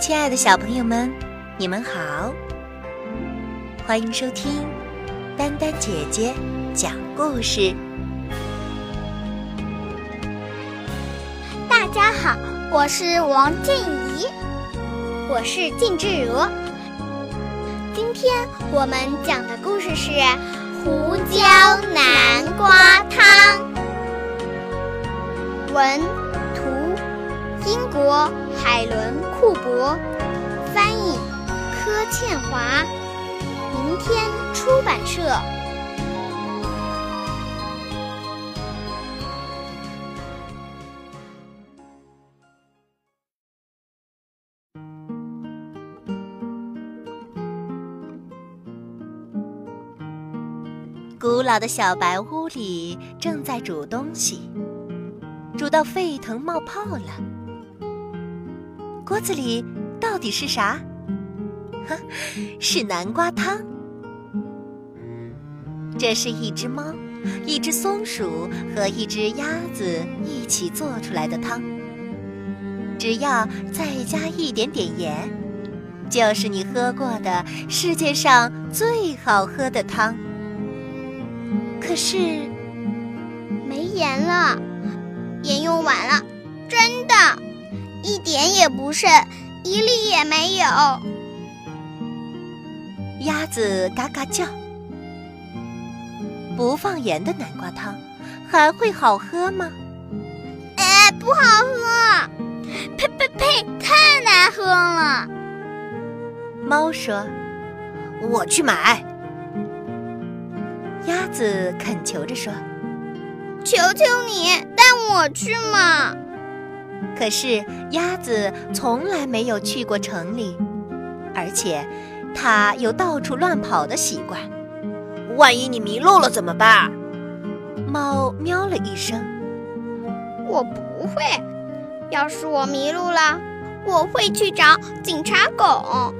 亲爱的小朋友们，你们好！欢迎收听丹丹姐姐讲故事。大家好，我是王静怡，我是靳志如。今天我们讲的故事是胡椒南瓜汤。文图：英国海伦库珀，翻译：柯倩华，明天出版社。古老的小白屋里正在煮东西，煮到沸腾冒泡了。锅子里到底是啥？呵，是南瓜汤。这是一只猫、一只松鼠和一只鸭子一起做出来的汤。只要再加一点点盐，就是你喝过的世界上最好喝的汤。可是没盐了，盐用完了，真的，一点也不剩，一粒也没有。鸭子嘎嘎叫。不放盐的南瓜汤还会好喝吗？哎，不好喝！呸呸呸，太难喝了。猫说：“我去买。”鸭子恳求着说：“求求你带我去嘛！”可是鸭子从来没有去过城里，而且它有到处乱跑的习惯。万一你迷路了怎么办？猫喵了一声：“我不会。要是我迷路了，我会去找警察狗。”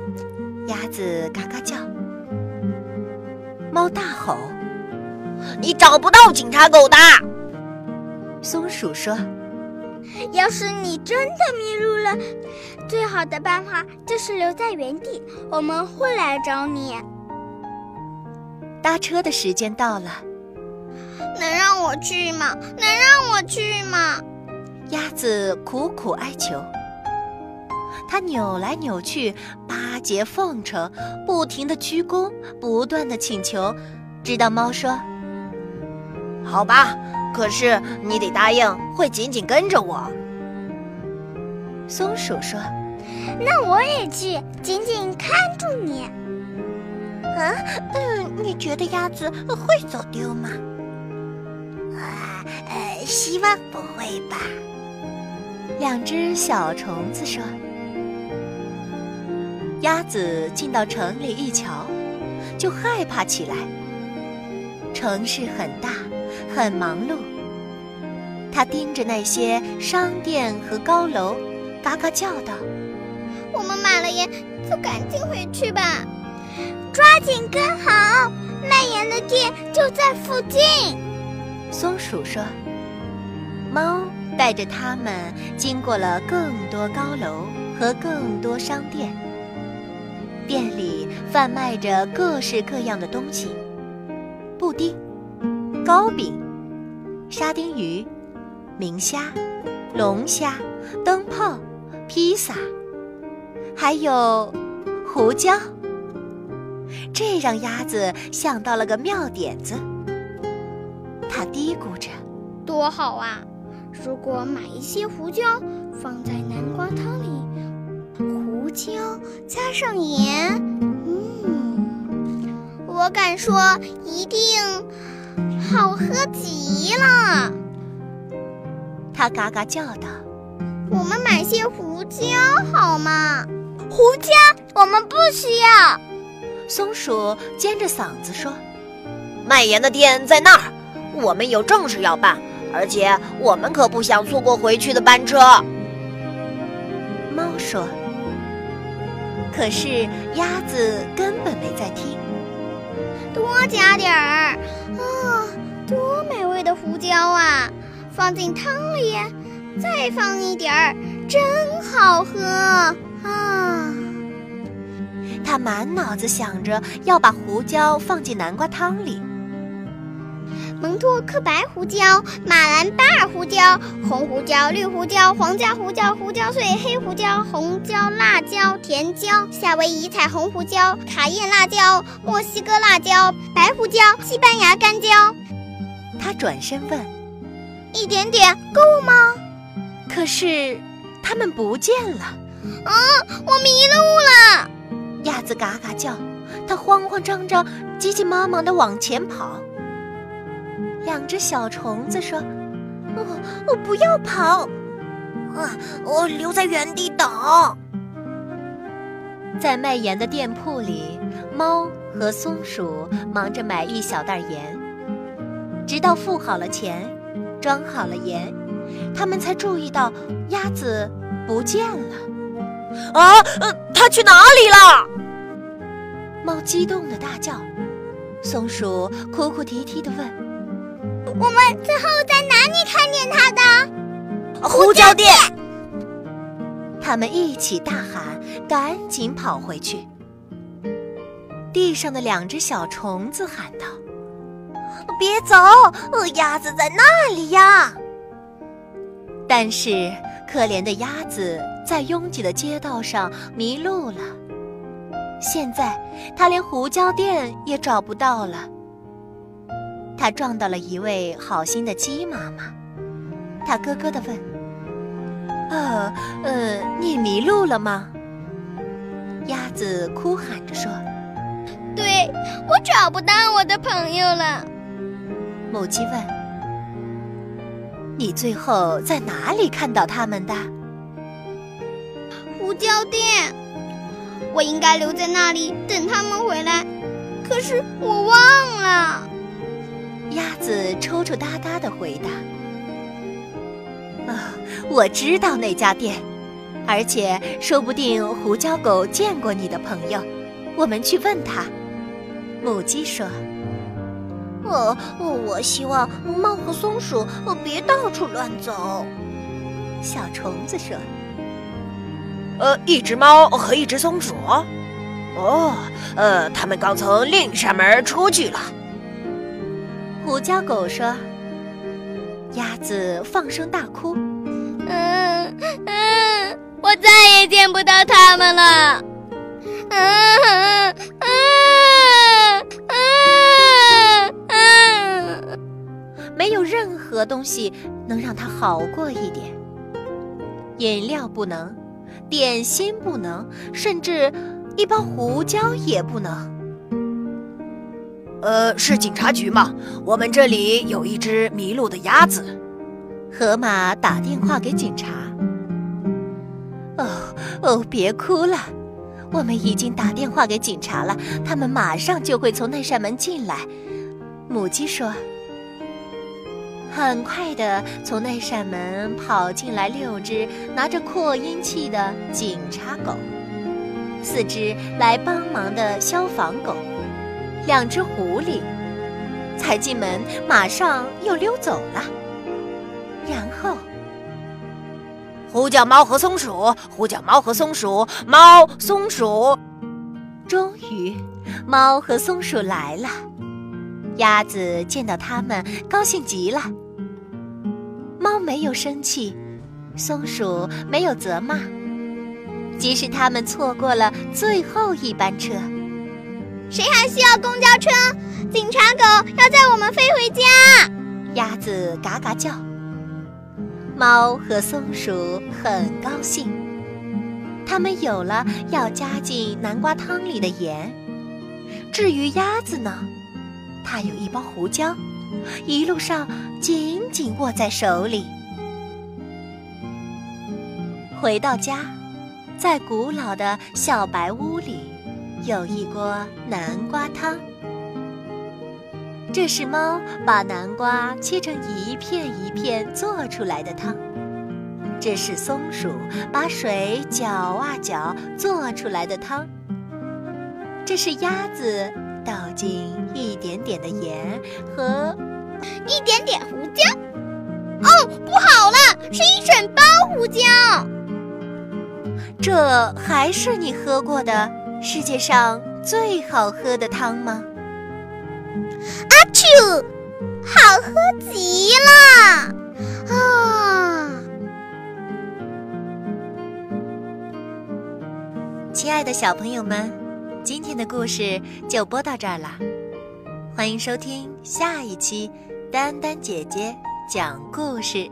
鸭子嘎嘎叫。猫大吼。你找不到警察狗的，松鼠说：“要是你真的迷路了，最好的办法就是留在原地，我们会来找你。”搭车的时间到了，能让我去吗？能让我去吗？鸭子苦苦哀求。它扭来扭去，巴结奉承，不停的鞠躬，不断的请求，直到猫说。好吧，可是你得答应会紧紧跟着我。松鼠说：“那我也去，紧紧看住你。”啊，嗯，你觉得鸭子会走丢吗？啊，呃，希望不会吧。两只小虫子说：“鸭子进到城里一瞧，就害怕起来。城市很大。”很忙碌，他盯着那些商店和高楼，嘎嘎叫道：“我们买了盐，就赶紧回去吧，抓紧跟好，卖盐的店就在附近。”松鼠说。猫带着他们经过了更多高楼和更多商店，店里贩卖着各式各样的东西，布丁。糕饼、沙丁鱼、明虾、龙虾、灯泡、披萨，还有胡椒。这让鸭子想到了个妙点子。他嘀咕着：“多好啊！如果买一些胡椒放在南瓜汤里，胡椒加上盐，嗯，我敢说一定。”好喝极了，他嘎嘎叫道：“我们买些胡椒好吗？胡椒我们不需要。”松鼠尖着嗓子说：“卖盐的店在那儿，我们有正事要办，而且我们可不想错过回去的班车。”猫说：“可是鸭子根本没在听，多加点儿啊！”多美味的胡椒啊！放进汤里，再放一点儿，真好喝啊！他满脑子想着要把胡椒放进南瓜汤里。蒙托克白胡椒、马兰巴尔胡椒、红胡椒、绿胡椒、黄加胡椒、胡椒碎、黑胡椒、红椒、辣椒、甜椒、夏威夷彩虹胡椒、卡宴辣椒、墨西哥辣椒、白胡椒、西班牙干椒。他转身问：“一点点够吗？”可是，他们不见了。啊，我迷路了！鸭子嘎嘎叫，它慌慌张张、急急忙忙地往前跑。两只小虫子说：“我我不要跑，啊，我留在原地等。”在卖盐的店铺里，猫和松鼠忙着买一小袋盐，直到付好了钱，装好了盐，他们才注意到鸭子不见了。啊，呃，它去哪里了？猫激动的大叫，松鼠哭哭啼啼的问。我们最后在哪里看见它的？胡椒店。他们一起大喊，赶紧跑回去。地上的两只小虫子喊道：“别走，鸭子在那里呀！”但是可怜的鸭子在拥挤的街道上迷路了，现在它连胡椒店也找不到了。他撞到了一位好心的鸡妈妈，它咯咯地问：“呃，呃，你迷路了吗？”鸭子哭喊着说：“对，我找不到我的朋友了。”母鸡问：“你最后在哪里看到他们的？”胡椒店，我应该留在那里等他们回来，可是我忘了。鸭子抽抽搭搭的回答：“啊，我知道那家店，而且说不定胡椒狗见过你的朋友，我们去问他。”母鸡说：“哦，我希望猫和松鼠别到处乱走。”小虫子说：“呃，一只猫和一只松鼠，哦，呃，他们刚从另一扇门出去了。”胡椒狗说：“鸭子放声大哭，嗯嗯，我再也见不到它们了。嗯嗯没有任何东西能让他好过一点。饮料不能，点心不能，甚至一包胡椒也不能。”呃，是警察局吗？我们这里有一只迷路的鸭子。河马打电话给警察。哦哦，别哭了，我们已经打电话给警察了，他们马上就会从那扇门进来。母鸡说。很快的，从那扇门跑进来六只拿着扩音器的警察狗，四只来帮忙的消防狗。两只狐狸才进门，马上又溜走了。然后，呼叫猫和松鼠，呼叫猫和松鼠，猫松鼠。终于，猫和松鼠来了。鸭子见到它们，高兴极了。猫没有生气，松鼠没有责骂，即使它们错过了最后一班车。谁还需要公交车？警察狗要载我们飞回家。鸭子嘎嘎叫。猫和松鼠很高兴，它们有了要加进南瓜汤里的盐。至于鸭子呢，它有一包胡椒，一路上紧紧握在手里。回到家，在古老的小白屋里。有一锅南瓜汤，这是猫把南瓜切成一片一片做出来的汤；这是松鼠把水搅啊搅做出来的汤；这是鸭子倒进一点点的盐和一点点胡椒。哦，不好了，是一整包胡椒！这还是你喝过的。世界上最好喝的汤吗？阿嚏，好喝极了！啊，亲爱的小朋友们，今天的故事就播到这儿了，欢迎收听下一期丹丹姐姐讲故事。